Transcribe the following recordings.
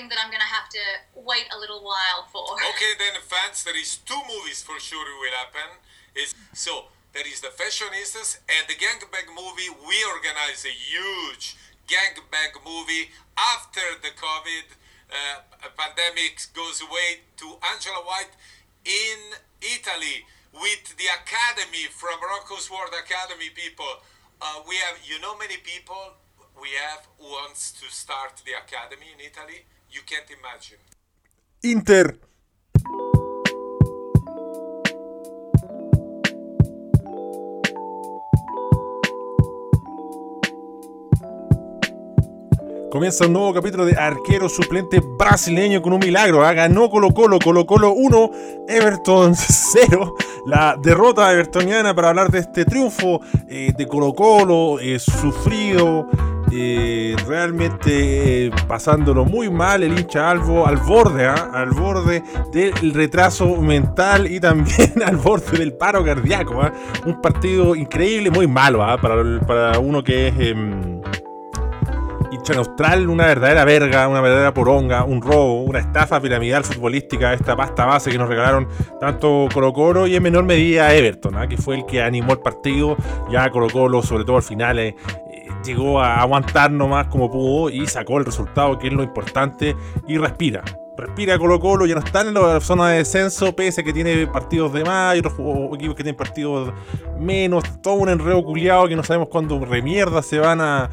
something that I'm gonna have to wait a little while for. Okay, then fans, there is two movies for sure will happen. Is so there is the fashionistas and the gangbang movie. We organize a huge gangbang movie after the COVID uh, pandemic goes away to Angela White in Italy with the Academy from Rocco's World Academy people. Uh, we have, you know, many people we have wants to start the academy in Italy. You can't imagine. Inter. Comienza un nuevo capítulo de arquero suplente brasileño con un milagro. ¿ah? Ganó Colo Colo, Colo Colo 1, Everton 0. La derrota evertoniana para hablar de este triunfo eh, de Colo Colo, eh, sufrido, eh, realmente pasándolo muy mal el hincha Albo al borde, ¿ah? al borde del retraso mental y también al borde del paro cardíaco. ¿ah? Un partido increíble, muy malo para, para uno que es hincha neutral, una verdadera verga, una verdadera poronga, un robo, una estafa piramidal futbolística, esta pasta base que nos regalaron tanto Colo Colo y en menor medida Everton, ¿ah? que fue el que animó el partido, ya Colo Colo, sobre todo al final, eh, llegó a aguantar nomás como pudo y sacó el resultado, que es lo importante, y respira respira Colo Colo, ya no está en la zona de descenso, pese a que tiene partidos de más y otros equipos que tienen partidos menos, todo un enredo culiado que no sabemos cuándo remierda se van a,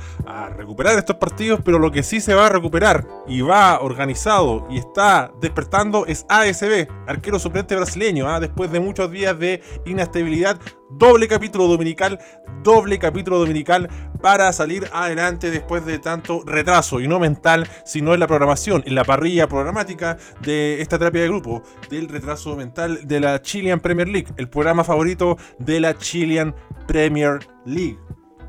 recuperar estos partidos, pero lo que sí se va a recuperar y va organizado y está despertando es ASB, arquero suplente brasileño, ¿ah? después de muchos días de inestabilidad doble capítulo dominical, doble capítulo dominical para salir adelante después de tanto retraso, y no mental, sino en la programación, en la parrilla programática de esta terapia de grupo, del retraso mental de la Chilean Premier League, el programa favorito de la Chilean Premier League.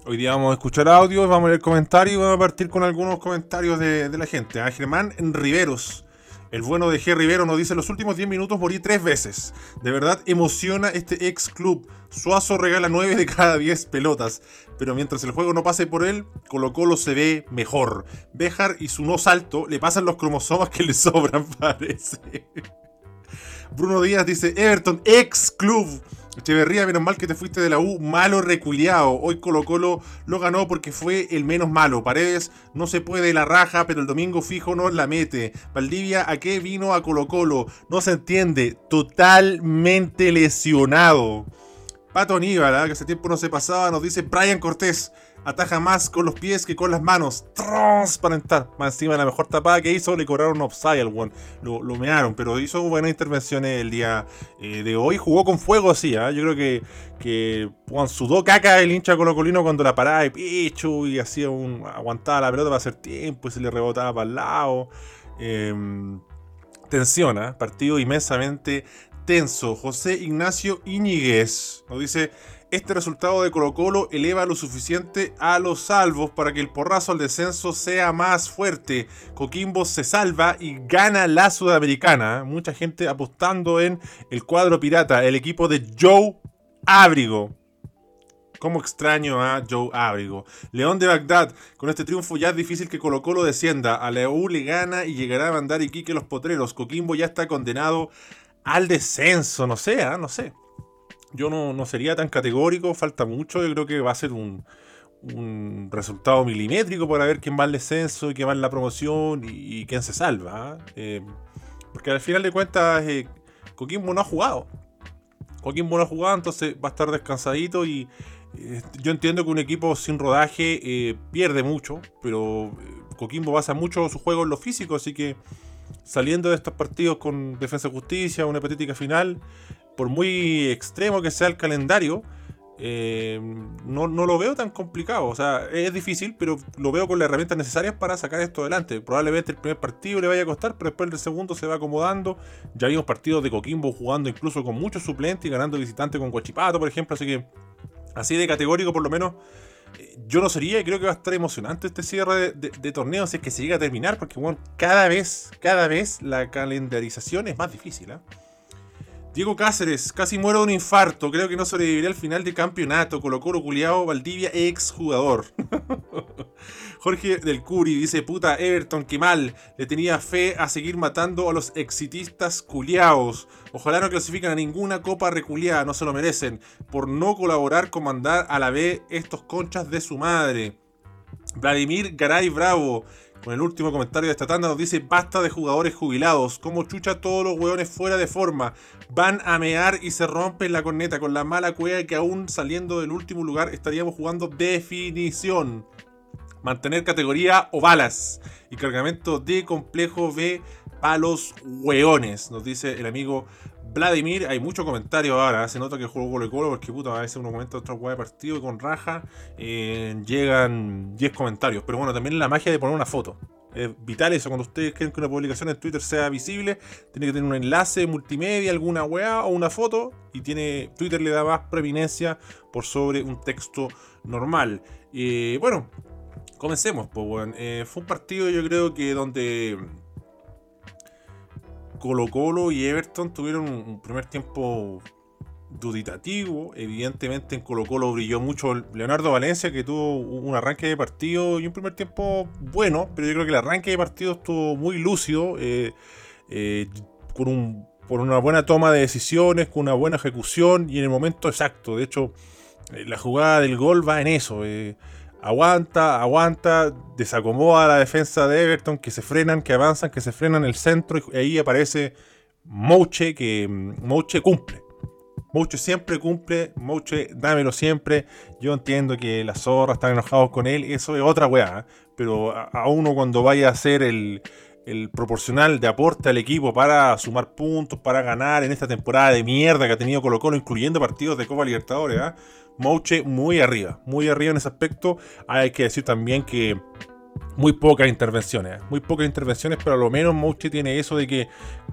Hoy día vamos a escuchar audio, vamos a leer comentarios y vamos a partir con algunos comentarios de, la gente. A. Germán Riveros el bueno de G. Rivero nos dice: Los últimos 10 minutos morí tres veces. De verdad emociona este ex club. Suazo regala 9 de cada 10 pelotas. Pero mientras el juego no pase por él, Colo Colo se ve mejor. Bejar y su no salto le pasan los cromosomas que le sobran, parece. Bruno Díaz dice: Everton, ex club. Echeverría, menos mal que te fuiste de la U, malo reculeado. Hoy Colo Colo lo ganó porque fue el menos malo. Paredes no se puede la raja, pero el domingo fijo no la mete. Valdivia, ¿a qué vino a Colo Colo? No se entiende. Totalmente lesionado. Pato Aníbal, ¿ah? que hace tiempo no se pasaba, nos dice Brian Cortés ataja más con los pies que con las manos. Transparentar. Más encima la mejor tapada que hizo, le cobraron offside al one. Lo, lo, mearon, pero hizo buenas intervenciones el día eh, de hoy. Jugó con fuego así, ¿eh? Yo creo que, que Juan sudó caca el hincha colocolino cuando la paraba de pecho y hacía un. aguantaba la pelota para hacer tiempo y se le rebotaba para el lado. Eh, tensiona, partido inmensamente tenso. José Ignacio Iñiguez nos dice. Este resultado de Colo Colo eleva lo suficiente a los salvos para que el porrazo al descenso sea más fuerte. Coquimbo se salva y gana la Sudamericana. Mucha gente apostando en el cuadro pirata, el equipo de Joe Ábrigo. Como extraño a Joe Ábrigo. León de Bagdad, con este triunfo ya es difícil que Colo Colo descienda. A la le gana y llegará a mandar Iquique los potreros. Coquimbo ya está condenado al descenso. No sé, ¿ah? no sé yo no, sería tan categórico, falta mucho, yo creo que va a ser un, resultado milimétrico para ver quién va al descenso y quién va en la promoción y, quién se salva. ¿ah? Eh, porque al final de cuentas, eh, Coquimbo no ha jugado. Coquimbo no ha jugado, entonces va a estar descansadito y eh, yo entiendo que un equipo sin rodaje pierde mucho, pero Coquimbo basa mucho su juego en lo físico, así que saliendo de estos partidos con Defensa Justicia, una patética final, por muy extremo que sea el calendario, eh, no, lo veo tan complicado. O sea, es difícil, pero lo veo con las herramientas necesarias para sacar esto adelante. Probablemente el primer partido le vaya a costar, pero después el segundo se va acomodando. Ya vimos partidos de Coquimbo jugando incluso con muchos suplentes y ganando visitante con Guachipato, por ejemplo. Así que, así de categórico, por lo menos, eh, yo no sería y creo que va a estar emocionante este cierre de, torneo si es que se llega a terminar, porque bueno, cada vez, cada vez la calendarización es más difícil. ¿eh? Diego Cáceres, casi muero de un infarto. Creo que no sobreviviré al final del campeonato. Colo Colo Culeado, Valdivia, ex jugador. Jorge del Curi dice, puta, Everton, qué mal. Le tenía fe a seguir matando a los exitistas culiaos. Ojalá no clasifiquen a ninguna copa reculiada, no se lo merecen. Por no colaborar con mandar a la B estos conchas de su madre. Vladimir Garay Bravo, con el último comentario de esta tanda, nos dice: Basta de jugadores jubilados. Como chucha todos los hueones fuera de forma. Van a mear y se rompen la corneta con la mala cueva que aún saliendo del último lugar estaríamos jugando definición. Mantener categoría o balas. Y cargamento de complejo B a los hueones, nos dice el amigo Vladimir, hay mucho comentario ahora, se nota que juego Colo Colo porque puta, a veces uno comenta otro juego de partido con raja eh, llegan 10 comentarios. Pero bueno, también la magia de poner una foto. Es vital eso, cuando ustedes quieren que una publicación en Twitter sea visible, tiene que tener un enlace multimedia, alguna weá o una foto, y tiene Twitter le da más preeminencia por sobre un texto normal. Eh, bueno, comencemos, pues, eh, fue un partido yo creo que donde Colo Colo y Everton tuvieron un primer tiempo duditativo. Evidentemente en Colo Colo brilló mucho Leonardo Valencia, que tuvo un arranque de partido y un primer tiempo bueno, pero yo creo que el arranque de partido estuvo muy lúcido, eh, eh, con un, una buena toma de decisiones, con una buena ejecución y en el momento exacto. De hecho, eh, la jugada del gol va en eso aguanta, aguanta, desacomoda la defensa de Everton, que se frenan, que avanzan, que se frenan el centro y ahí aparece Mouche, que mm, Mouche cumple. Mouche siempre cumple, Mouche dámelo siempre. Yo entiendo que las zorras están enojados con él, eso es otra weá, ¿eh? pero a, uno cuando vaya a hacer el, proporcional de aporte al equipo para sumar puntos, para ganar en esta temporada de mierda que ha tenido Colo Colo, incluyendo partidos de Copa Libertadores, ¿eh? Mouche muy arriba, muy arriba en ese aspecto. Hay que decir también que muy pocas intervenciones, muy pocas intervenciones, pero a lo menos Mouche tiene eso de que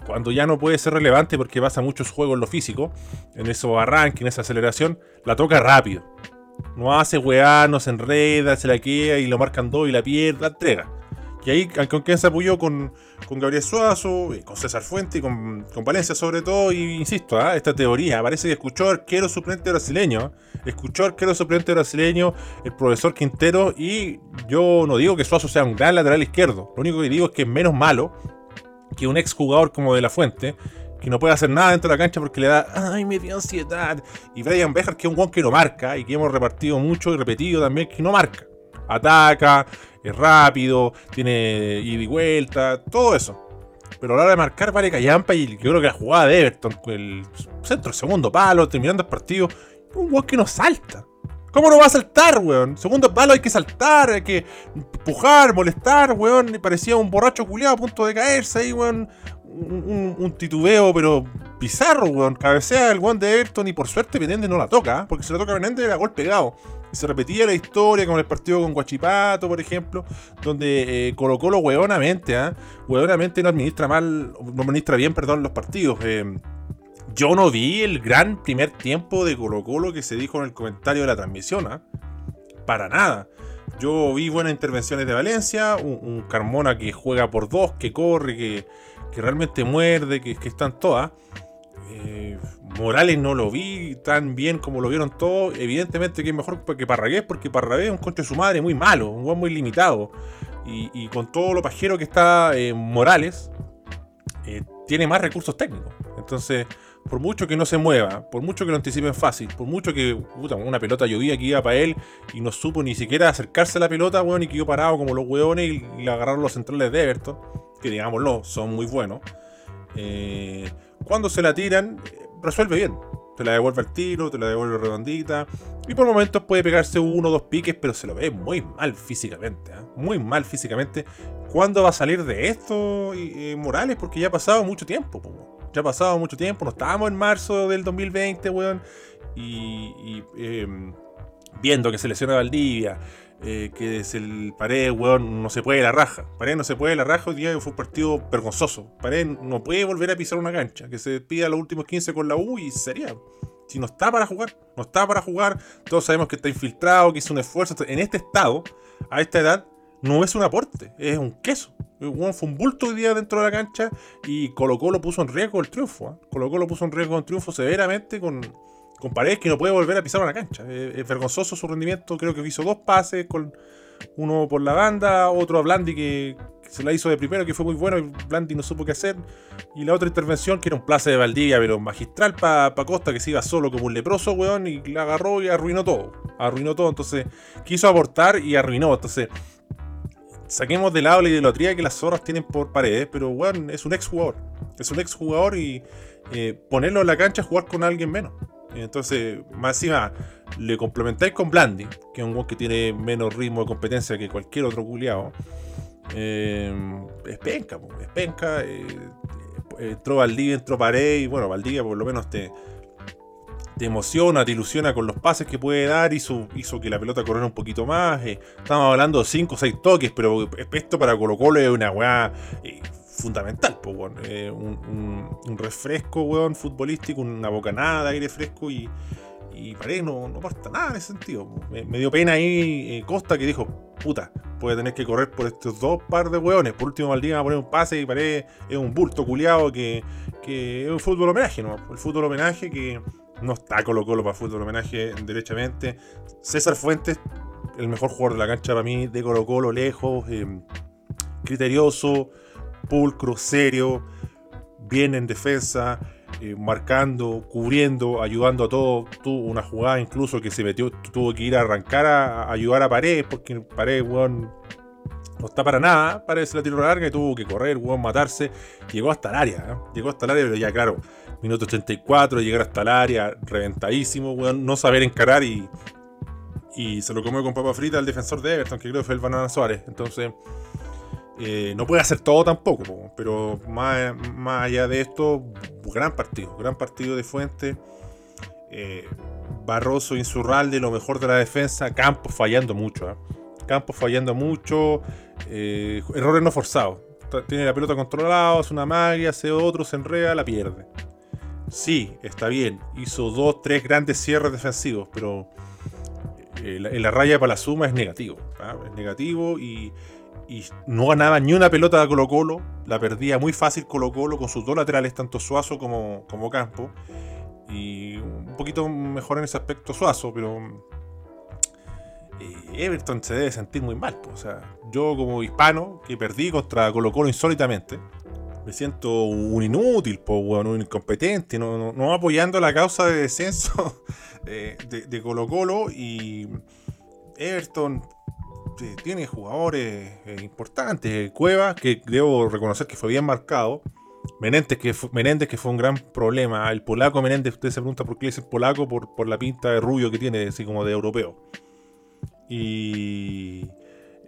cuando ya no puede ser relevante porque pasa muchos juegos en lo físico, en eso arranque, en esa aceleración, la toca rápido. No hace weá, no se enreda, se la queda y lo marcan dos y la pierde, la entrega. Y ahí con quien se apoyó con, Gabriel Suazo, eh, con César Fuente y con, Valencia sobre todo. Y insisto, ¿ah? esta teoría parece que escuchó arquero suplente brasileño. Escuchó arquero suplente brasileño el profesor Quintero. Y yo no digo que Suazo sea un gran lateral izquierdo. Lo único que digo es que es menos malo que un exjugador como De La Fuente. Que no puede hacer nada dentro de la cancha porque le da, ay, me dio ansiedad. Y Brian Bejar, que es un guan que no marca y que hemos repartido mucho y repetido también, que no marca. Ataca, es rápido, tiene ida y vuelta, todo eso. Pero a la hora de marcar vale callampa y yo creo que la jugada de Everton, el centro, segundo palo, terminando el partido, un weón que no salta. ¿Cómo no va a saltar, weón? Segundo palo hay que saltar, hay que empujar, molestar, weón. Parecía un borracho culiado a punto de caerse ahí, weón. Un, titubeo, pero bizarro, weón. Cabecea el weón de Everton y por suerte Menende no la toca, ¿eh? porque si la toca Menende era gol pegado se repetía la historia con el partido con Guachipato, por ejemplo, donde eh, Colo Colo hueonamente, ¿ah? no administra mal, no administra bien, perdón, los partidos. Eh, yo no vi el gran primer tiempo de Colo Colo que se dijo en el comentario de la transmisión, ¿ah? para nada. Yo vi buenas intervenciones de Valencia, un, Carmona que juega por dos, que corre, que, realmente muerde, que, que están todas. Eh, Morales no lo vi tan bien como lo vieron todos. Evidentemente que es mejor que Parragués, porque Parragués es un concho de su madre muy malo, un buen muy limitado. Y, con todo lo pajero que está eh, Morales, eh, tiene más recursos técnicos. Entonces, por mucho que no se mueva, por mucho que lo anticipen fácil, por mucho que una pelota llovía que iba para él y no supo ni siquiera acercarse a la pelota, bueno, y quedó parado como los hueones y, le agarraron los centrales de Everton, que digámoslo, son muy buenos. Cuando se la tiran, resuelve bien. Te la devuelve al tiro, te la devuelve redondita. Y por momentos puede pegarse uno o dos piques, pero se lo ve muy mal físicamente. ¿eh? Muy mal físicamente. ¿Cuándo va a salir de esto Morales? Porque ya ha pasado mucho tiempo. Ya ha pasado mucho tiempo. No estábamos en marzo del 2020, weón. Y, em, viendo que se lesiona Valdivia eh, que es el Pared, weón, no se puede la raja. Pared no se puede la raja, hoy día fue un partido vergonzoso. Pared no puede volver a pisar una cancha. Que se pida los últimos 15 con la U y sería. Si no está para jugar, no está para jugar. Todos sabemos que está infiltrado, que hizo un esfuerzo. En este estado, a esta edad, no es un aporte, es un queso. fue un bulto hoy día dentro de la cancha y Colo Colo puso en riesgo el triunfo. ¿eh? Colo Colo puso en riesgo el triunfo severamente con con Paredes que no puede volver a pisar una cancha. es vergonzoso su rendimiento, creo que hizo dos pases, con uno por la banda, otro a Blandi que, se la hizo de primero, que fue muy bueno, y Blandi no supo qué hacer. Y la otra intervención, que era un place de Valdivia, pero magistral para Costa, que se iba solo como un leproso, weón, y la agarró y arruinó todo. Arruinó todo, entonces quiso aportar y arruinó. Entonces, saquemos de lado la idolatría que las zorras tienen por paredes, pero weón, es un ex jugador. Es un ex jugador y eh, ponerlo en la cancha es jugar con alguien menos. Entonces, más encima, le complementáis con Blandi, que es un weón que tiene menos ritmo de competencia que cualquier otro culiado. Eh, es penca, es penca. Eh, entró Valdivia, entró Pared, y bueno, Valdivia por lo menos te, te emociona, te ilusiona con los pases que puede dar, hizo, hizo que la pelota corriera un poquito más. Eh, estamos hablando de 5 o 6 toques, pero esto para Colo Colo es una weá eh, fundamental, pues, un, refresco, weón, futbolístico, una bocanada de aire fresco y, y no, no aporta nada en ese sentido. Me, dio pena ahí Costa que dijo, puta, puede tener que correr por estos dos par de hueones. Por último, Maldini va a poner un pase y parece es un bulto culiado que, que es un fútbol homenaje, ¿no? El fútbol homenaje que no está Colo Colo para fútbol homenaje derechamente. César Fuentes, el mejor jugador de la cancha para mí, de Colo Colo, lejos, eh, criterioso, pulcro, serio, bien en defensa. Eh, marcando, cubriendo, ayudando a todos. Tuvo una jugada incluso que se metió, tuvo que ir a arrancar a, ayudar a Paredes, porque Paredes, weón, no está para nada. Paredes la tiró larga y tuvo que correr, weón, matarse. Llegó hasta el área, ¿eh? llegó hasta el área, pero ya claro, minuto 84, llegar hasta el área, reventadísimo, weón, no saber encarar y, y se lo comió con papa frita el defensor de Everton, que creo que fue el Banana Suárez. Entonces, eh, no puede hacer todo tampoco, pero más, más, allá de esto, gran partido, gran partido de Fuente. Eh, Barroso, Insurralde, lo mejor de la defensa. Campos fallando mucho. ¿eh? Campos fallando mucho. errores no forzados. Tiene la pelota controlada, hace una magia, hace otro, se enreda, la pierde. Sí, está bien. Hizo dos, tres grandes cierres defensivos, pero en la raya para la suma es negativo. ¿ah? Es negativo y y no ganaba ni una pelota de Colo Colo, la perdía muy fácil Colo Colo con sus dos laterales, tanto Suazo como, como Campo, y un poquito mejor en ese aspecto Suazo, pero eh, Everton se debe sentir muy mal, o sea, yo como hispano que perdí contra Colo Colo insólitamente, me siento un inútil, un incompetente, no, no, apoyando la causa de descenso de, de Colo Colo y Everton tiene jugadores eh, importantes. Cueva, que debo reconocer que fue bien marcado. Menéndez que, fue, que fue un gran problema. El polaco Menéndez, usted se pregunta por qué es el polaco, por, por la pinta de rubio que tiene, así como de europeo. Y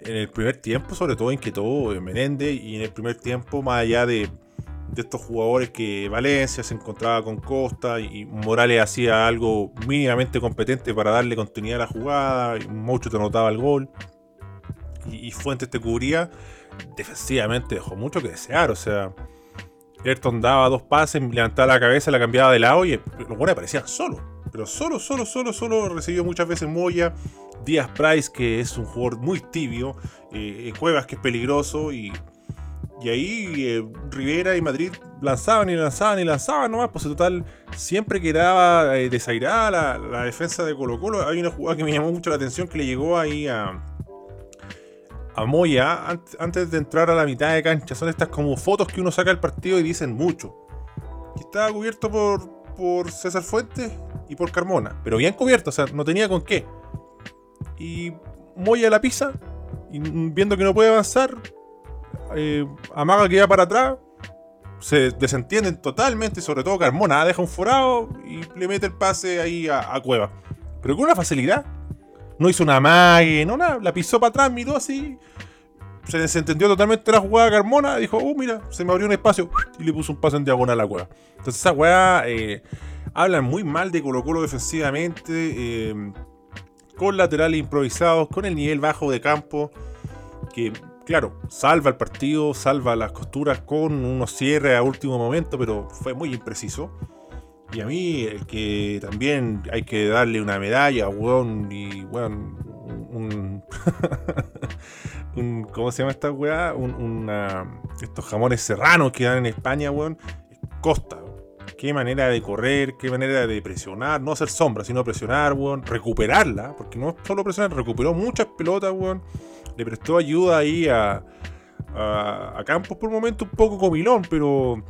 en el primer tiempo, sobre todo, inquietó Menéndez. Y en el primer tiempo, más allá de, de estos jugadores que Valencia se encontraba con Costa y Morales hacía algo mínimamente competente para darle continuidad a la jugada, y mucho te anotaba el gol y, Fuentes te cubría, defensivamente dejó mucho que desear. O sea, Ayrton daba dos pases, levantaba la cabeza, la cambiaba de lado y los buenos aparecían solo. Pero solo, solo, solo, solo recibió muchas veces Moya. Díaz Price, que es un jugador muy tibio. Eh, Cuevas, que es peligroso. Y, y ahí eh, Rivera y Madrid lanzaban y lanzaban y lanzaban nomás. Pues en total, siempre quedaba eh, desairada la, la, defensa de Colo Colo. Hay una jugada que me llamó mucho la atención que le llegó ahí a, a Moya antes de entrar a la mitad de cancha. Son estas como fotos que uno saca del partido y dicen mucho. Y estaba cubierto por, por César Fuentes y por Carmona. Pero bien cubierto, o sea, no tenía con qué. Y Moya la pisa. Y viendo que no puede avanzar, eh, amaga que va para atrás. Se desentienden totalmente, sobre todo Carmona. Deja un forado y le mete el pase ahí a, a Cueva. Pero con una facilidad no hizo una mague, no nada. La pisó para atrás, miró así. Se desentendió totalmente la jugada Carmona. Dijo, oh, mira, se me abrió un espacio. Y le puso un paso en diagonal a la cueva. Entonces, esa weá eh, hablan muy mal de Colo Colo defensivamente. Eh, con laterales improvisados, con el nivel bajo de campo. Que, claro, salva el partido, salva las costuras con unos cierres a último momento, pero fue muy impreciso. Y a mí, el que también hay que darle una medalla, weón, y weón, un. un ¿Cómo se llama esta weá? Un, estos jamones serranos que dan en España, weón. Costa. qué manera de correr, qué manera de presionar, no hacer sombra, sino presionar, weón, recuperarla, porque no solo presionar, recuperó muchas pelotas, weón, le prestó ayuda ahí a, a, Campos por un momento un poco comilón, pero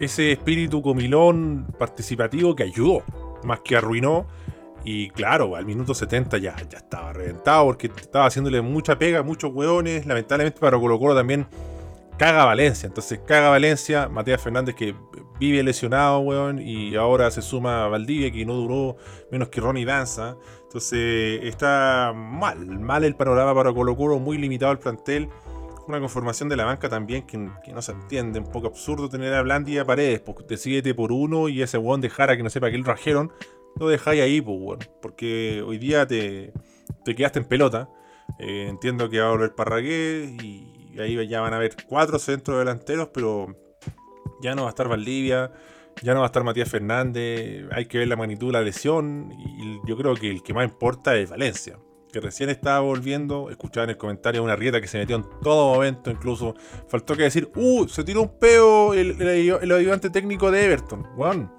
ese espíritu comilón participativo que ayudó, más que arruinó. Y claro, al minuto 70 ya, ya estaba reventado porque estaba haciéndole mucha pega, muchos hueones. Lamentablemente para Colo Colo también caga Valencia. Entonces caga Valencia, Matías Fernández que vive lesionado, weón, y ahora se suma a Valdivia que no duró menos que Ronnie Danza. Entonces está mal, mal el panorama para Colo Colo, muy limitado el plantel. Una conformación de la banca también que, no se entiende, un poco absurdo tener a Blandi y a Paredes, porque decídete por uno y ese weón de Jara que no sepa que lo rajeron, lo dejáis ahí, pues, weón, porque hoy día te, te quedaste en pelota. Eh, entiendo que va a volver Parragué y ahí ya van a haber cuatro centros delanteros, pero ya no va a estar Valdivia, ya no va a estar Matías Fernández, hay que ver la magnitud de la lesión y yo creo que el que más importa es Valencia, que recién estaba volviendo, escuchaba en el comentario una rieta que se metió en todo momento, incluso faltó que decir, uh, se tiró un peo el, el, ayudante técnico de Everton, weón.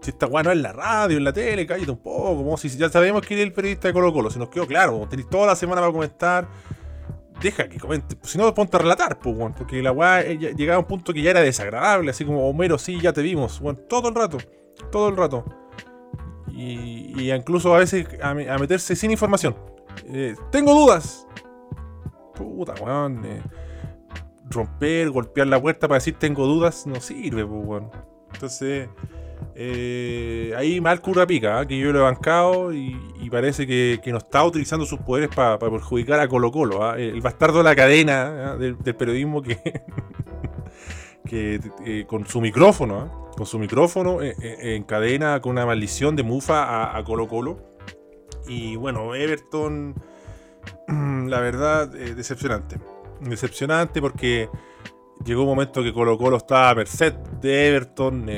Si esta weá no es la radio, en la tele, cállate un poco, como si ya sabemos quién es el periodista de Colo Colo, se nos quedó claro, tenéis toda la semana para comentar deja que comente. Si no, ponte a relatar, pues, porque la weá eh, llegaba a un punto que ya era desagradable, así como Homero, sí, ya te vimos, bueno, todo el rato, todo el rato. Y, incluso a veces a, meterse sin información. Eh, tengo dudas. Puta, weón. Eh, romper, golpear la puerta para decir tengo dudas, no sirve, pues. Entonces, eh, ahí mal curra pica, ¿ah? que yo lo he bancado y, parece que, no está utilizando sus poderes para perjudicar a Colo Colo. ¿ah? El bastardo de la cadena ¿ah? del, periodismo que, que con su micrófono, con su micrófono encadena con una maldición de mufa a, Colo Colo. Y bueno, Everton, la verdad, decepcionante. Decepcionante porque llegó un momento que Colo Colo estaba a merced de Everton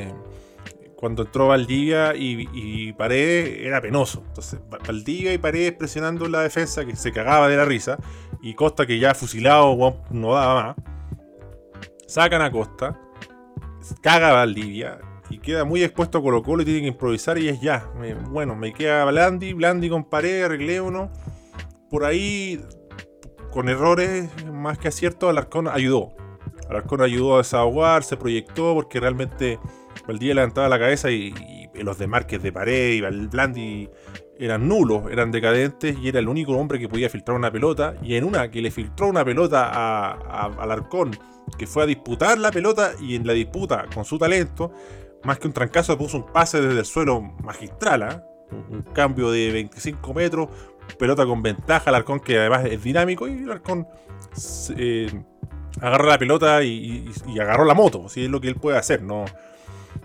cuando entró Valdivia y, y, Paredes era penoso. Entonces, Valdivia y Paredes presionando la defensa que se cagaba de la risa. Y Costa, que ya fusilado no daba más. Sacan a Costa. Caga a Valdivia. Y queda muy expuesto a Colo Colo y tiene que improvisar y es ya. bueno, me queda Blandi, Blandi con Paredes, arreglé uno. Por ahí, con errores más que aciertos, Alarcón ayudó. Alarcón ayudó a desahogar, se proyectó porque realmente Valdivia levantaba la cabeza y, los de Márquez de Pared y Blandi eran nulos, eran decadentes y era el único hombre que podía filtrar una pelota. Y en una que le filtró una pelota a, Alarcón, que fue a disputar la pelota y en la disputa con su talento, más que un trancazo, puso un pase desde el suelo magistral, ¿ah? un, cambio de 25 metros, pelota con ventaja, Alarcón que además es dinámico y Alarcón eh, agarró la pelota y, agarró la moto, si es lo que él puede hacer, no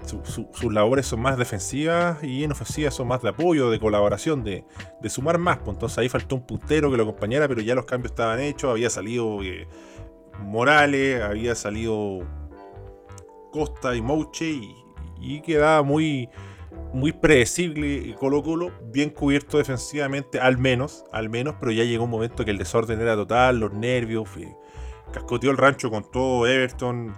sus labores son más defensivas y en ofensivas son más de apoyo, de colaboración, de, sumar más. Pues entonces ahí faltó un puntero que lo acompañara, pero ya los cambios estaban hechos. Había salido eh, Morales, había salido Costa y Mouche y, quedaba muy, muy predecible Colo Colo, bien cubierto defensivamente, al menos, al menos, pero ya llegó un momento que el desorden era total, los nervios, cascoteó el rancho con todo Everton.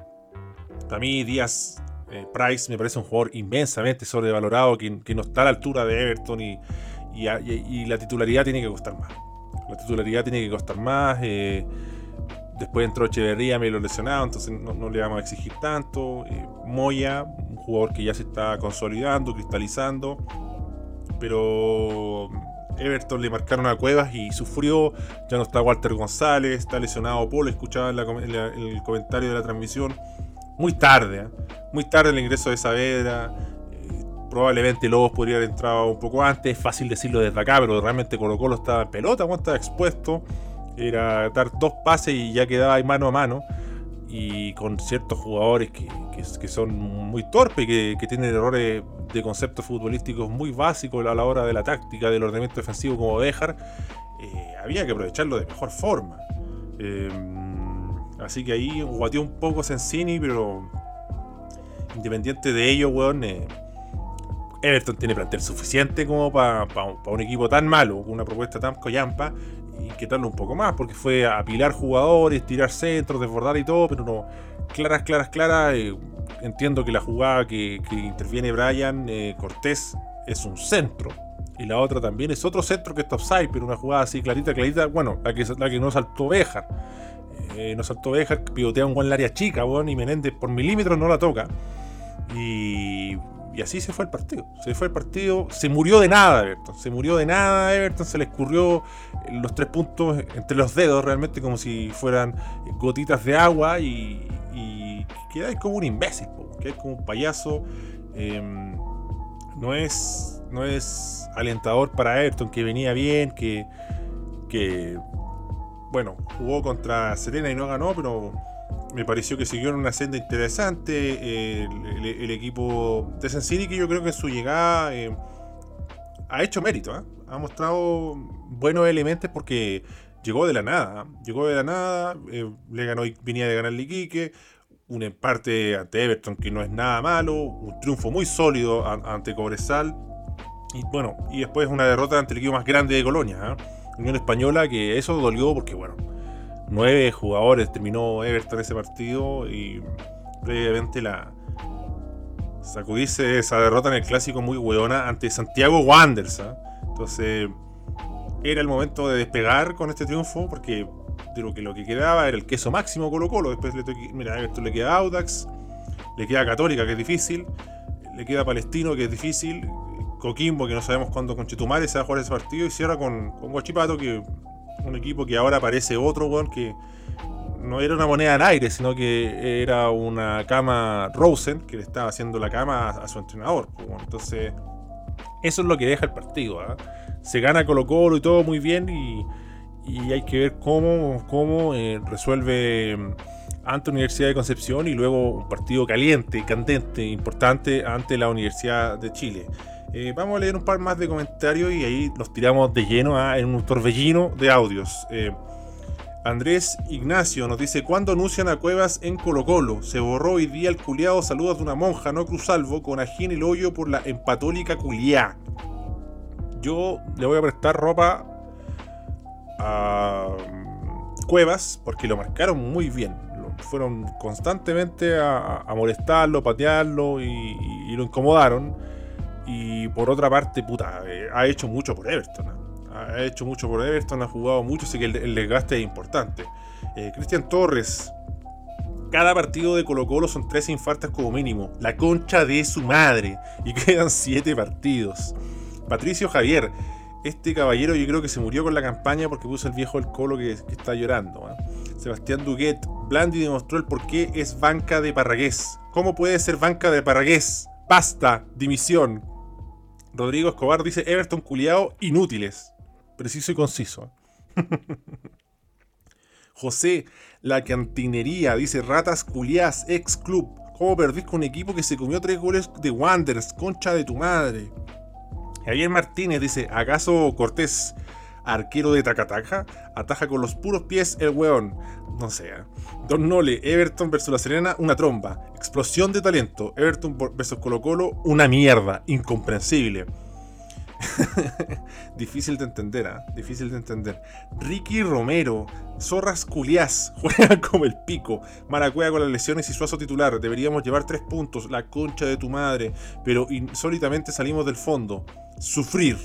A mí Díaz eh, Price me parece un jugador inmensamente sobrevalorado que, no está a la altura de Everton y, la titularidad tiene que costar más. La titularidad tiene que costar más. Eh, después entró Echeverría, me lo lesionado, entonces no, le vamos a exigir tanto. Eh, Moya, un jugador que ya se está consolidando, cristalizando. Pero Everton le marcaron a Cuevas y sufrió. Ya no está Walter González, está lesionado Polo. Escuchaba en, el comentario de la transmisión muy tarde, ¿eh? muy tarde el ingreso de Saavedra. Eh, probablemente Lobos podría haber entrado un poco antes, es fácil decirlo desde acá, pero realmente Colo Colo estaba en pelota, cuando estaba expuesto. Era dar dos pases y ya quedaba mano a mano. Y con ciertos jugadores que, son muy torpes, que, que tienen errores de conceptos futbolísticos muy básicos a la hora de la táctica, del ordenamiento defensivo como dejar, eh, había que aprovecharlo de mejor forma. Así que ahí guateó un poco Sensini, pero independiente de ello, weón, eh, Everton tiene plantel suficiente como para un equipo tan malo, con una propuesta tan collampa, y quitarlo un poco más, porque fue apilar jugadores, tirar centros, desbordar y todo, pero no, claras, claras, claras, eh, entiendo que la jugada que, interviene Brian eh, Cortés es un centro. Y la otra también es otro centro que está offside, pero una jugada así clarita, clarita. Bueno, la que, la que no saltó Bejar. Eh, no saltó Bejar, pivotea un buen área chica, bueno, y Menéndez por milímetros no la toca. Y, y, así se fue el partido. Se fue el partido, se murió de nada Everton. Se murió de nada Everton, se le escurrió los tres puntos entre los dedos, realmente como si fueran gotitas de agua. Y, y quedáis como un imbécil, quedáis como un payaso. Em, no es no es alentador para Everton, que venía bien, que, que bueno, jugó contra Serena y no ganó, pero me pareció que siguió en una senda interesante. el, equipo de Sensini, que yo creo que en su llegada eh, ha hecho mérito, ¿eh? ha mostrado buenos elementos porque llegó de la nada. Llegó de la nada, eh, le ganó, venía de ganar Iquique, un empate ante Everton que no es nada malo, un triunfo muy sólido ante Cobresal. Y bueno, y después una derrota ante el equipo más grande de Colonia, ¿eh? Unión Española, que eso dolió porque, bueno, nueve jugadores terminó Everton ese partido y previamente la sacudirse esa derrota en el clásico muy hueona ante Santiago Wanderers. ¿eh? Entonces, era el momento de despegar con este triunfo porque digo que lo que quedaba era el queso máximo Colo Colo. Después le mira, Everton le queda Audax, le queda Católica, que es difícil, le queda Palestino, que es difícil, Coquimbo, que no sabemos cuándo con Chetumare se va a jugar ese partido, y cierra con, con Guachipato, que un equipo que ahora parece otro, weón, que no era una moneda en aire, sino que era una cama Rosen, que le estaba haciendo la cama a, su entrenador. Pues, entonces, eso es lo que deja el partido. ¿ah? Se gana Colo Colo y todo muy bien, y, hay que ver cómo, cómo eh, resuelve mm, ante Universidad de Concepción y luego un partido caliente, candente, importante ante la Universidad de Chile. Eh, vamos a leer un par más de comentarios y ahí los tiramos de lleno en un torbellino de audios. Eh, Andrés Ignacio nos dice: ¿Cuándo anuncian a Cuevas en Colo Colo? Se borró hoy día el culiado saludos de una monja no cruzalvo con ají el hoyo por la empatólica culiá. Yo le voy a prestar ropa a mm, Cuevas porque lo marcaron muy bien. fueron constantemente a, molestarlo, patearlo y lo incomodaron. Y por otra parte, puta, eh, ha hecho mucho por Everton. Ha hecho mucho por Everton, ha jugado mucho, así que el, desgaste es importante. Eh, Cristian Torres, cada partido de Colo Colo son tres infartas como mínimo. La concha de su madre. Y quedan siete partidos. Patricio Javier, este caballero yo creo que se murió con la campaña porque puso el viejo el Colo que, está llorando. Sebastián Duguet, Blandi demostró el por qué es banca de Parragués. ¿Cómo puede ser banca de Parragués? Basta, dimisión, Rodrigo Escobar dice Everton culiao inútiles. Preciso y conciso. José, la cantinería, dice ratas culiás, ex club. ¿Cómo perdís con un equipo que se comió tres goles de Wanderers? Concha de tu madre. Javier Martínez dice, ¿acaso Cortés arquero de Tacataca, ataja con los puros pies el weón. No sé. ¿eh? Don Nole, Everton versus La Serena, una tromba. Explosión de talento. Everton versus Colo Colo, una mierda. Incomprensible. Difícil de entender, ¿ah? Difícil de entender. Ricky Romero, Zorras Culiás, juega como el pico. Maracuea con las lesiones y Suazo titular. Deberíamos llevar tres puntos, la concha de tu madre. Pero insólitamente salimos del fondo. Sufrir.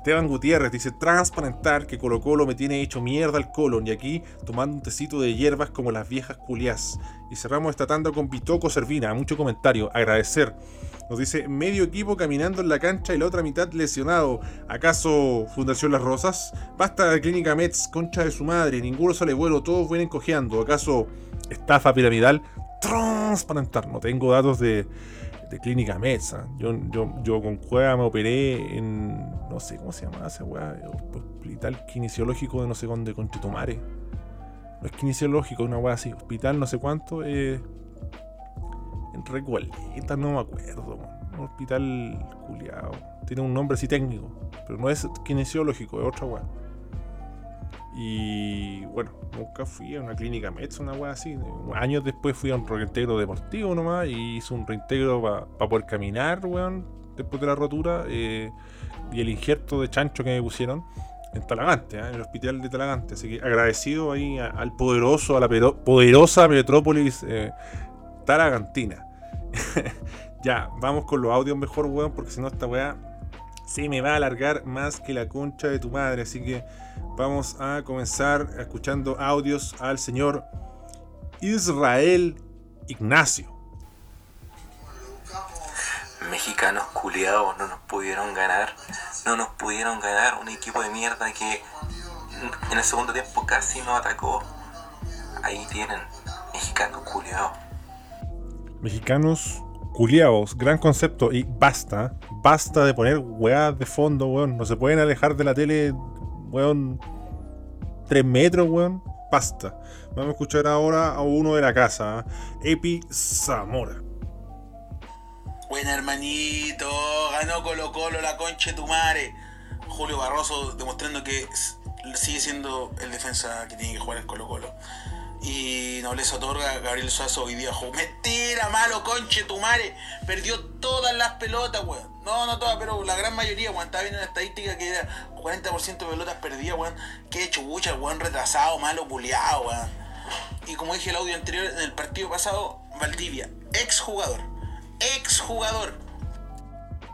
Esteban Gutiérrez dice transparentar que Colo Colo me tiene hecho mierda el colon y aquí tomando un tecito de hierbas como las viejas culiás. Y cerramos esta tanda con Pitoco Servina, mucho comentario, agradecer. Nos dice medio equipo caminando en la cancha y la otra mitad lesionado. ¿Acaso Fundación Las Rosas? Basta de Clínica Mets, concha de su madre, ninguno sale vuelo, todos vienen cojeando. ¿Acaso estafa piramidal? Transparentar, no tengo datos de de Clínica Mesa. Yo, yo, yo con Cueva me operé en. No sé cómo se llama ese weá. Hospital kinesiológico de no sé dónde, con Chetumare. No es kinesiológico, una weá así. Hospital no sé cuánto. Eh, en Recualeta, no me acuerdo. Un hospital culiado. Tiene un nombre así técnico. Pero no es kinesiológico, es otra weá. Y bueno, nunca fui a una clínica Mets, una wea así. Años después fui a un reintegro deportivo nomás y hice un reintegro para poder caminar, weón, después de la rotura. Eh, y el injerto de chancho que me pusieron en Talagante, ¿eh? en el hospital de Talagante. Así que agradecido ahí al poderoso, a la poderosa metrópolis eh, talagantina. ya, vamos con los audios mejor, weón, porque si no esta weá se me va a alargar más que la concha de tu madre. Así que vamos a comenzar escuchando audios al señor Israel Ignacio. Mexicanos culiados no nos pudieron ganar. No nos pudieron ganar. Un equipo de mierda que en el segundo tiempo casi nos atacó. Ahí tienen. Mexicanos culiados. Mexicanos culiados. Gran concepto. Y basta. Basta de poner weas de fondo, weón. No se pueden alejar de la tele, weón. Tres metros, weón. Basta. Vamos a escuchar ahora a uno de la casa. Epi Zamora. Buena hermanito, ganó Colo Colo la concha de tu madre. Julio Barroso demostrando que sigue siendo el defensa que tiene que jugar en Colo Colo. Y Nobleza otorga Gabriel Suazo hoy día jugó. Mentira, malo, conche tu madre. Perdió todas las pelotas, weón. No, no todas, pero la gran mayoría, weón. Estaba viendo una estadística que era 40% de pelotas perdidas, weón. Qué chubucha, weón, retrasado, malo, culiado, weón. Y como dije el audio anterior, en el partido pasado, Valdivia, ex jugador exjugador.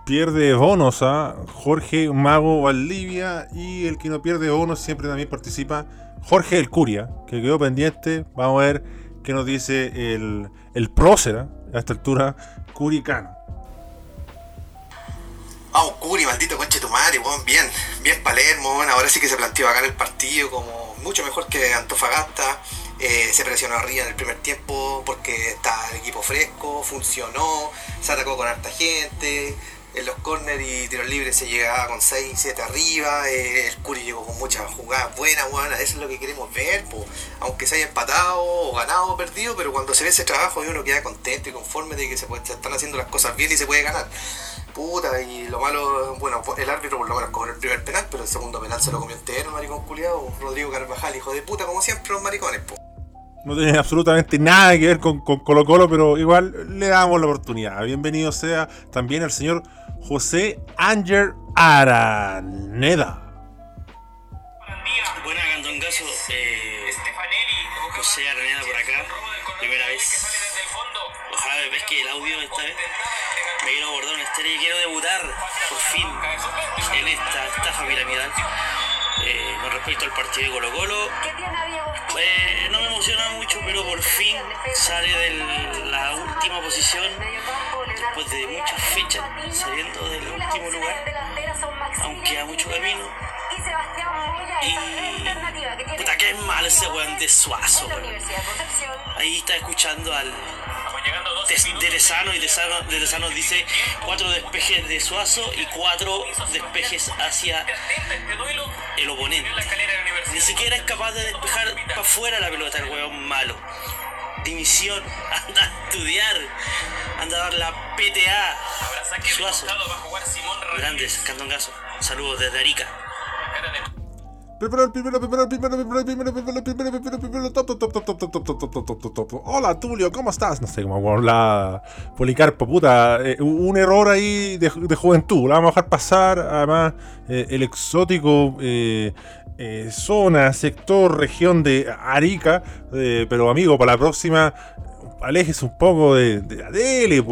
Pierde bonos a Jorge Mago Valdivia y el que no pierde bonos siempre también participa Jorge El Curia, que quedó pendiente. Vamos a ver qué nos dice el, el prócera a esta altura, Curicano. Vamos, Curi, maldito conche tu madre, bien, bien Palermo, ahora sí que se planteó acá en el partido como mucho mejor que Antofagasta, eh, se presionó arriba en el primer tiempo porque está el equipo fresco, funcionó, se atacó con harta gente, en los corners y tiros libres se llegaba con 6, 7 arriba, eh, el Curi llegó con muchas jugadas buenas, buenas, eso es lo que queremos ver, aunque se haya empatado o ganado o perdido, pero cuando se ve ese trabajo uno queda contento y conforme de que se, están haciendo las cosas bien y se puede ganar puta, y lo malo, bueno, el árbitro por lo menos el primer penal, pero el segundo penal se lo comió entero maricón culiado, Rodrigo Carvajal, hijo de puta, como siempre los maricones, po. No tiene absolutamente nada que ver con, Colo Colo, pero igual le damos la oportunidad. Bienvenido sea también el señor José Ángel Araneda. Buenas, Candongazo. Eh, José Araneda por acá. Primera vez. Ojalá me pesque el audio esta vez me quiero abordar una historia y quiero debutar por fin en esta estafa piramidal. Eh, con respecto al partido de Colo Colo, eh, no me emociona mucho, pero por fin sale de la última posición después de muchas fechas saliendo del último lugar, aunque a mucho camino. Y puta que es mal ese weón de Suazo, Ahí está escuchando al de, Lezano y de dice cuatro despejes de Suazo y cuatro despejes hacia el oponente. Ni siquiera es capaz de despejar para afuera la pelota el hueón malo. Dimisión, anda a estudiar, anda a dar la PTA. Suazo. Grandes, Candongazo. Saludos desde Arica. Primero, primero, primero, primero, primero, primero, primero, primero, primero, primero, top, top, top, top, top, top, top, top, top, top, top, top. Hola, Tulio, ¿cómo estás? No sé cómo hablar Policarpo, puta. un error ahí de juventud. La vamos a dejar pasar. Además, el exótico zona, sector, región de Arica. pero, amigo, para la próxima alejes un poco de, de la tele,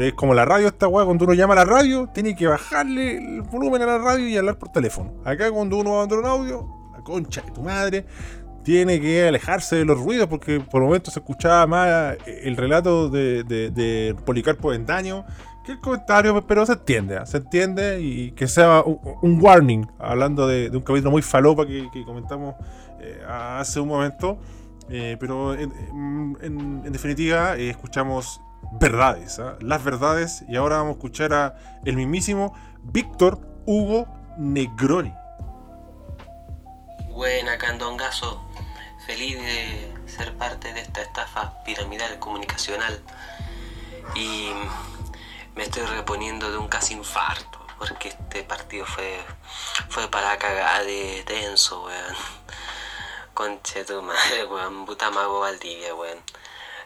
Es como la radio esta weá, cuando uno llama a la radio, tiene que bajarle el volumen a la radio y hablar por teléfono. Acá cuando uno va a un audio, la concha de tu madre, tiene que alejarse de los ruidos porque por momentos se escuchaba más el relato de, de, Policarpo en daño que el comentario, pero se entiende, ¿ah? se entiende y que sea un, warning, hablando de, un capítulo muy falopa que, comentamos eh, hace un momento. Eh, pero en, definitiva eh, escuchamos verdades, ¿ah? las verdades, y ahora vamos a escuchar a el mismísimo Víctor Hugo Negroni. Buena, Candongazo. Feliz de ser parte de esta estafa piramidal comunicacional. Y me estoy reponiendo de un casi infarto, porque este partido fue, fue para cagar de tenso, weón. Conche tu madre, weón. Puta mago Valdivia, weón.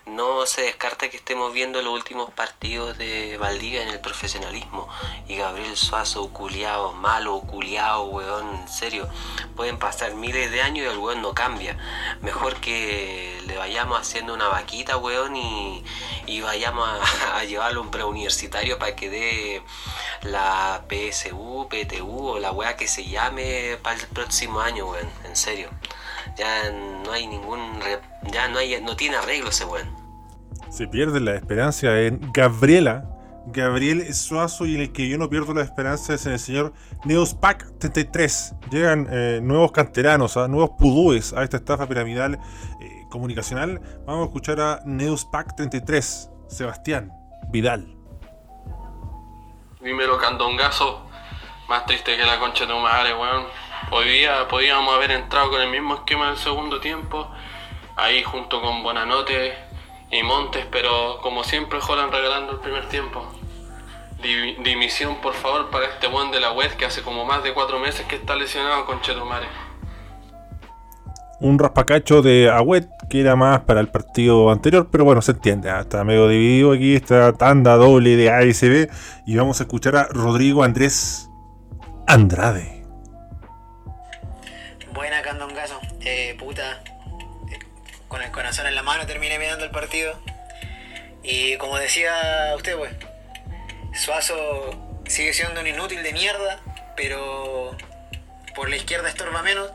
No se descarta que estemos viendo los últimos partidos de Valdivia en el profesionalismo. Y Gabriel Suazo, culiao, malo, culiao, weón, en serio. Pueden pasar miles de años y el weón no cambia. Mejor que le vayamos haciendo una vaquita, weón, y, y vayamos a, llevarlo a un preuniversitario para que dé la PSU, PTU o la weá que se llame para el próximo año, weón. En serio. Ya no hay ningún. Ya no, hay, no tiene arreglo ese weón. Se pierde la esperanza en Gabriela. Gabriel Suazo y en el que yo no pierdo la esperanza es en el señor Neospac 33. Llegan eh, nuevos canteranos, ¿ah? nuevos pudúes a esta estafa piramidal eh, comunicacional. Vamos a escuchar a Neospac 33, Sebastián Vidal. Dímelo, candongazo. Más triste que la concha de tu madre, weón. Hoy día podíamos haber entrado con el mismo esquema del segundo tiempo. Ahí junto con Bonanote y Montes, pero como siempre jodan regalando el primer tiempo. dimisión, por favor, para este buen de la web que hace como más de cuatro meses que está lesionado con Chetumare. Un raspacacho de Agüet que era más para el partido anterior, pero bueno, se entiende. ¿ah? Está medio dividido aquí esta tanda doble de ASB. Y vamos a escuchar a Rodrigo Andrés Andrade. Buena, Candongazo. Eh, puta. Con el corazón en la mano terminé mirando el partido. Y como decía usted, pues, Suazo sigue siendo un inútil de mierda, pero por la izquierda estorba menos.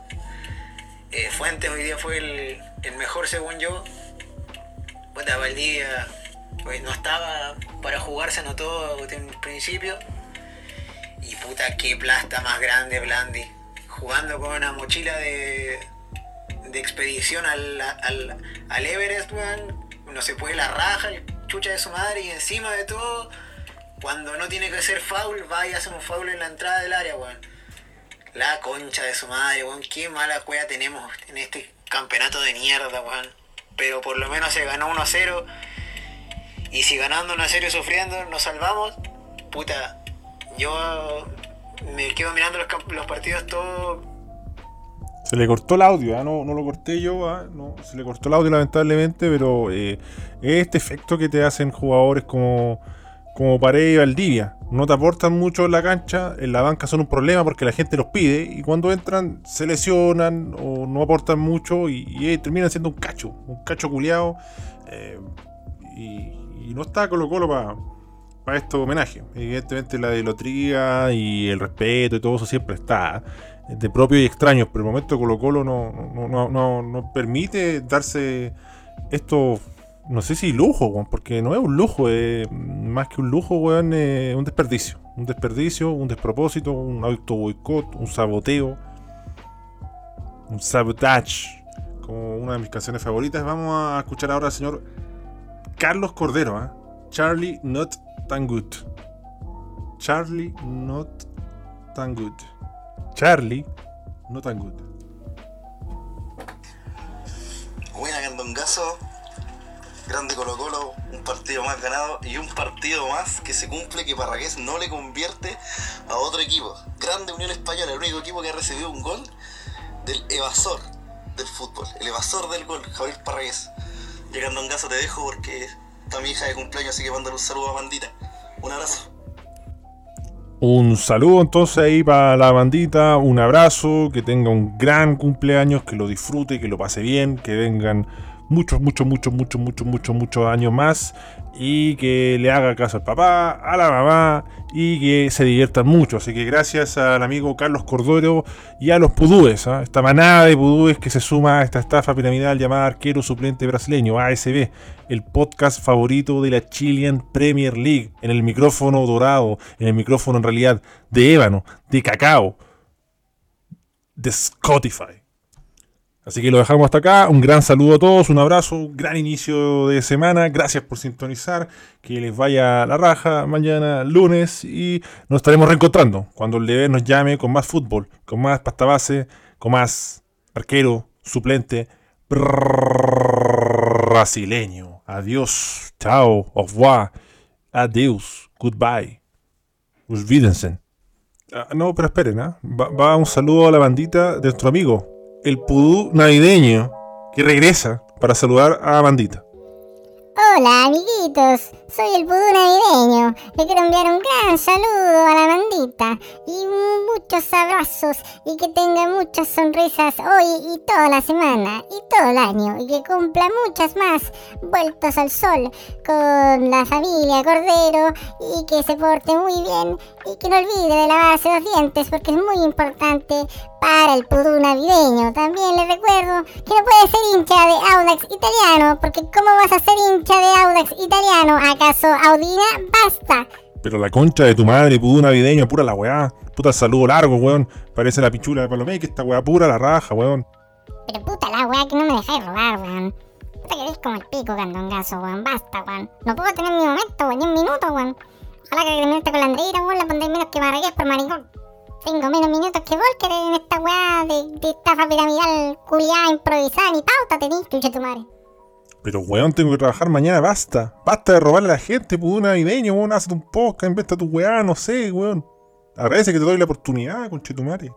Eh, Fuentes hoy día fue el, el mejor según yo. Puta, Valdivia pues, no estaba para jugar, se anotó en principio. Y puta, qué plasta más grande Blandi. Jugando con una mochila de, de expedición al, al, Everest, weón. No se puede la raja, chucha de su madre. Y encima de todo, cuando no tiene que ser foul, va y hace un foul en la entrada del área, weón. La concha de su madre, weón. Qué mala cueva tenemos en este campeonato de mierda, weón. Pero por lo menos se ganó 1 a 0. Y si ganando 1 a 0 y sufriendo nos salvamos, puta, yo me quedo mirando los, partidos todo. Se le cortó el audio, ¿ah? no, no, lo corté yo, ¿ah? se le cortó el audio lamentablemente, pero eh, este efecto que te hacen jugadores como como Paredes y Valdivia. No te aportan mucho en la cancha, en la banca son un problema porque la gente los pide y cuando entran se lesionan o no aportan mucho y, terminan siendo un cacho, un cacho culiado. Eh, y, no está Colo Colo para para este homenaje. Evidentemente la lotría y el respeto y todo eso siempre está eh, de propio y extraños, pero el momento Colo Colo no, no, no, no permite darse esto no sé si lujo, porque no es un lujo, es más que un lujo, weón, es un desperdicio. Un desperdicio, un despropósito, un auto boicot, un saboteo, un sabotage, como una de mis canciones favoritas. Vamos a escuchar ahora al señor Carlos Cordero, ¿eh? Charlie Not Tan Good. Charlie Not Tan Good. Charlie Not Tan Good. Buena, Candongazo grande Colo Colo, un partido más ganado y un partido más que se cumple que Parragués no le convierte a otro equipo. Grande Unión Española, el único equipo que ha recibido un gol del evasor del fútbol, el evasor del gol, Javier Parragués. Llegando en casa te dejo porque está mi hija de cumpleaños, así que mándale un saludo a Bandita. Un abrazo. Un saludo entonces ahí para la bandita, un abrazo, que tenga un gran cumpleaños, que lo disfrute, que lo pase bien, que vengan muchos, muchos, muchos, muchos, muchos, muchos, muchos años más y que le haga caso al papá, a la mamá y que se diviertan mucho. Así que gracias al amigo Carlos Cordero y a los pudúes, ¿ah? esta manada de pudúes que se suma a esta estafa piramidal llamada Arquero Suplente Brasileño, ASB, el podcast favorito de la Chilean Premier League, en el micrófono dorado, en el micrófono en realidad de ébano, de cacao, de Spotify. Así que lo dejamos hasta acá. Un gran saludo a todos, un abrazo, un gran inicio de semana. Gracias por sintonizar. Que les vaya la raja mañana, lunes. Y nos estaremos reencontrando cuando el deber nos llame con más fútbol, con más pasta base, con más arquero, suplente brasileño. Adiós, chao, au revoir, adiós, goodbye. Usvídense. Ah, no, pero esperen, va, va un saludo a la bandita de nuestro amigo el pudú navideño que regresa para saludar a Amandita. Hola amiguitos, soy el pudú navideño. Le quiero enviar un gran saludo a la mandita y muchos abrazos y que tenga muchas sonrisas hoy y toda la semana y todo el año y que cumpla muchas más vueltos al sol con la familia Cordero y que se porte muy bien y que no olvide de lavarse los dientes porque es muy importante para el pudú navideño. También le recuerdo que no puede ser hincha de Audax italiano porque ¿cómo vas a ser hincha de Audax italiano? ¿Acaso Audina? Basta. Pero la concha de tu madre, pudú navideño, pura la weá. Puta el saludo largo, weón. Parece la pichula de Palomé, que esta weá pura la raja, weón. Pero puta la weá que no me dejáis robar, weón. Puta que eres como el pico candongazo, weón. Basta, weón. No puedo tener mi momento, weón, ni un minuto, weón. Ojalá que terminaste con la Andreira, weón, la pondréis menos que Marrakech por maricón. Tengo menos minutos que Volker en esta weá de, de estafa piramidal culiada improvisada ni pauta tenés, chucha tu madre. Pero weón, tengo que trabajar mañana, basta. Basta de robarle a la gente, pudú navideño, weón. Hazte un podcast, inventa tu weá, no sé, weón. Agradece que te doy la oportunidad, conchetumare.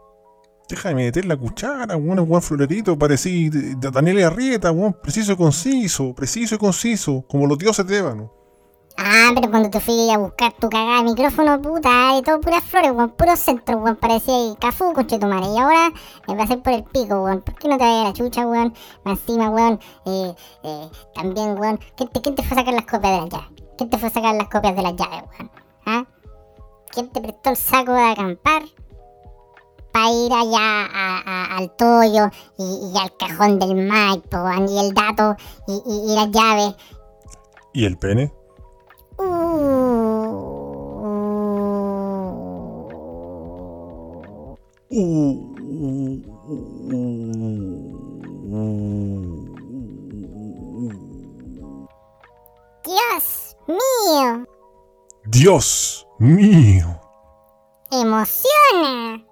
Deja de meter la cuchara, weón, weón florerito, parecí de Daniel Arrieta, weón. Preciso y conciso, preciso y conciso, como los dioses de ébano. Ah, pero cuando te fui a buscar tu cagada de micrófono, puta, de todo puras flores, weón, puro centro, weón, parecía ahí, cafú, coche tu madre. Y ahora me va a hacer por el pico, weón. ¿Por qué no te vayas a la chucha, weón? Encima, weón, eh, eh, también, weón, ¿quién te, ¿quién te fue a sacar las copias de las llaves? ¿Quién te fue a sacar las copias de las llaves, weón? ¿Ah? ¿Quién te prestó el saco de acampar? Para ir allá a, al toyo y, y al cajón del weón, y el dato y, y, y las llaves. ¿Y el pene? Dios mío, Dios mío. emociona.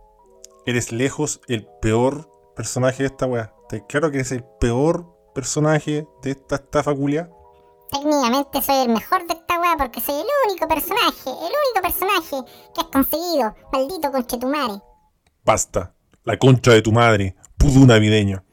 Eres lejos el peor personaje de esta weá. Te claro que eres el peor personaje de esta estafa culia. Técnicamente soy el mejor de esta weá porque soy el único personaje, el único personaje que has conseguido, maldito conchetumare. Basta. La concha de tu madre, pudú navideño.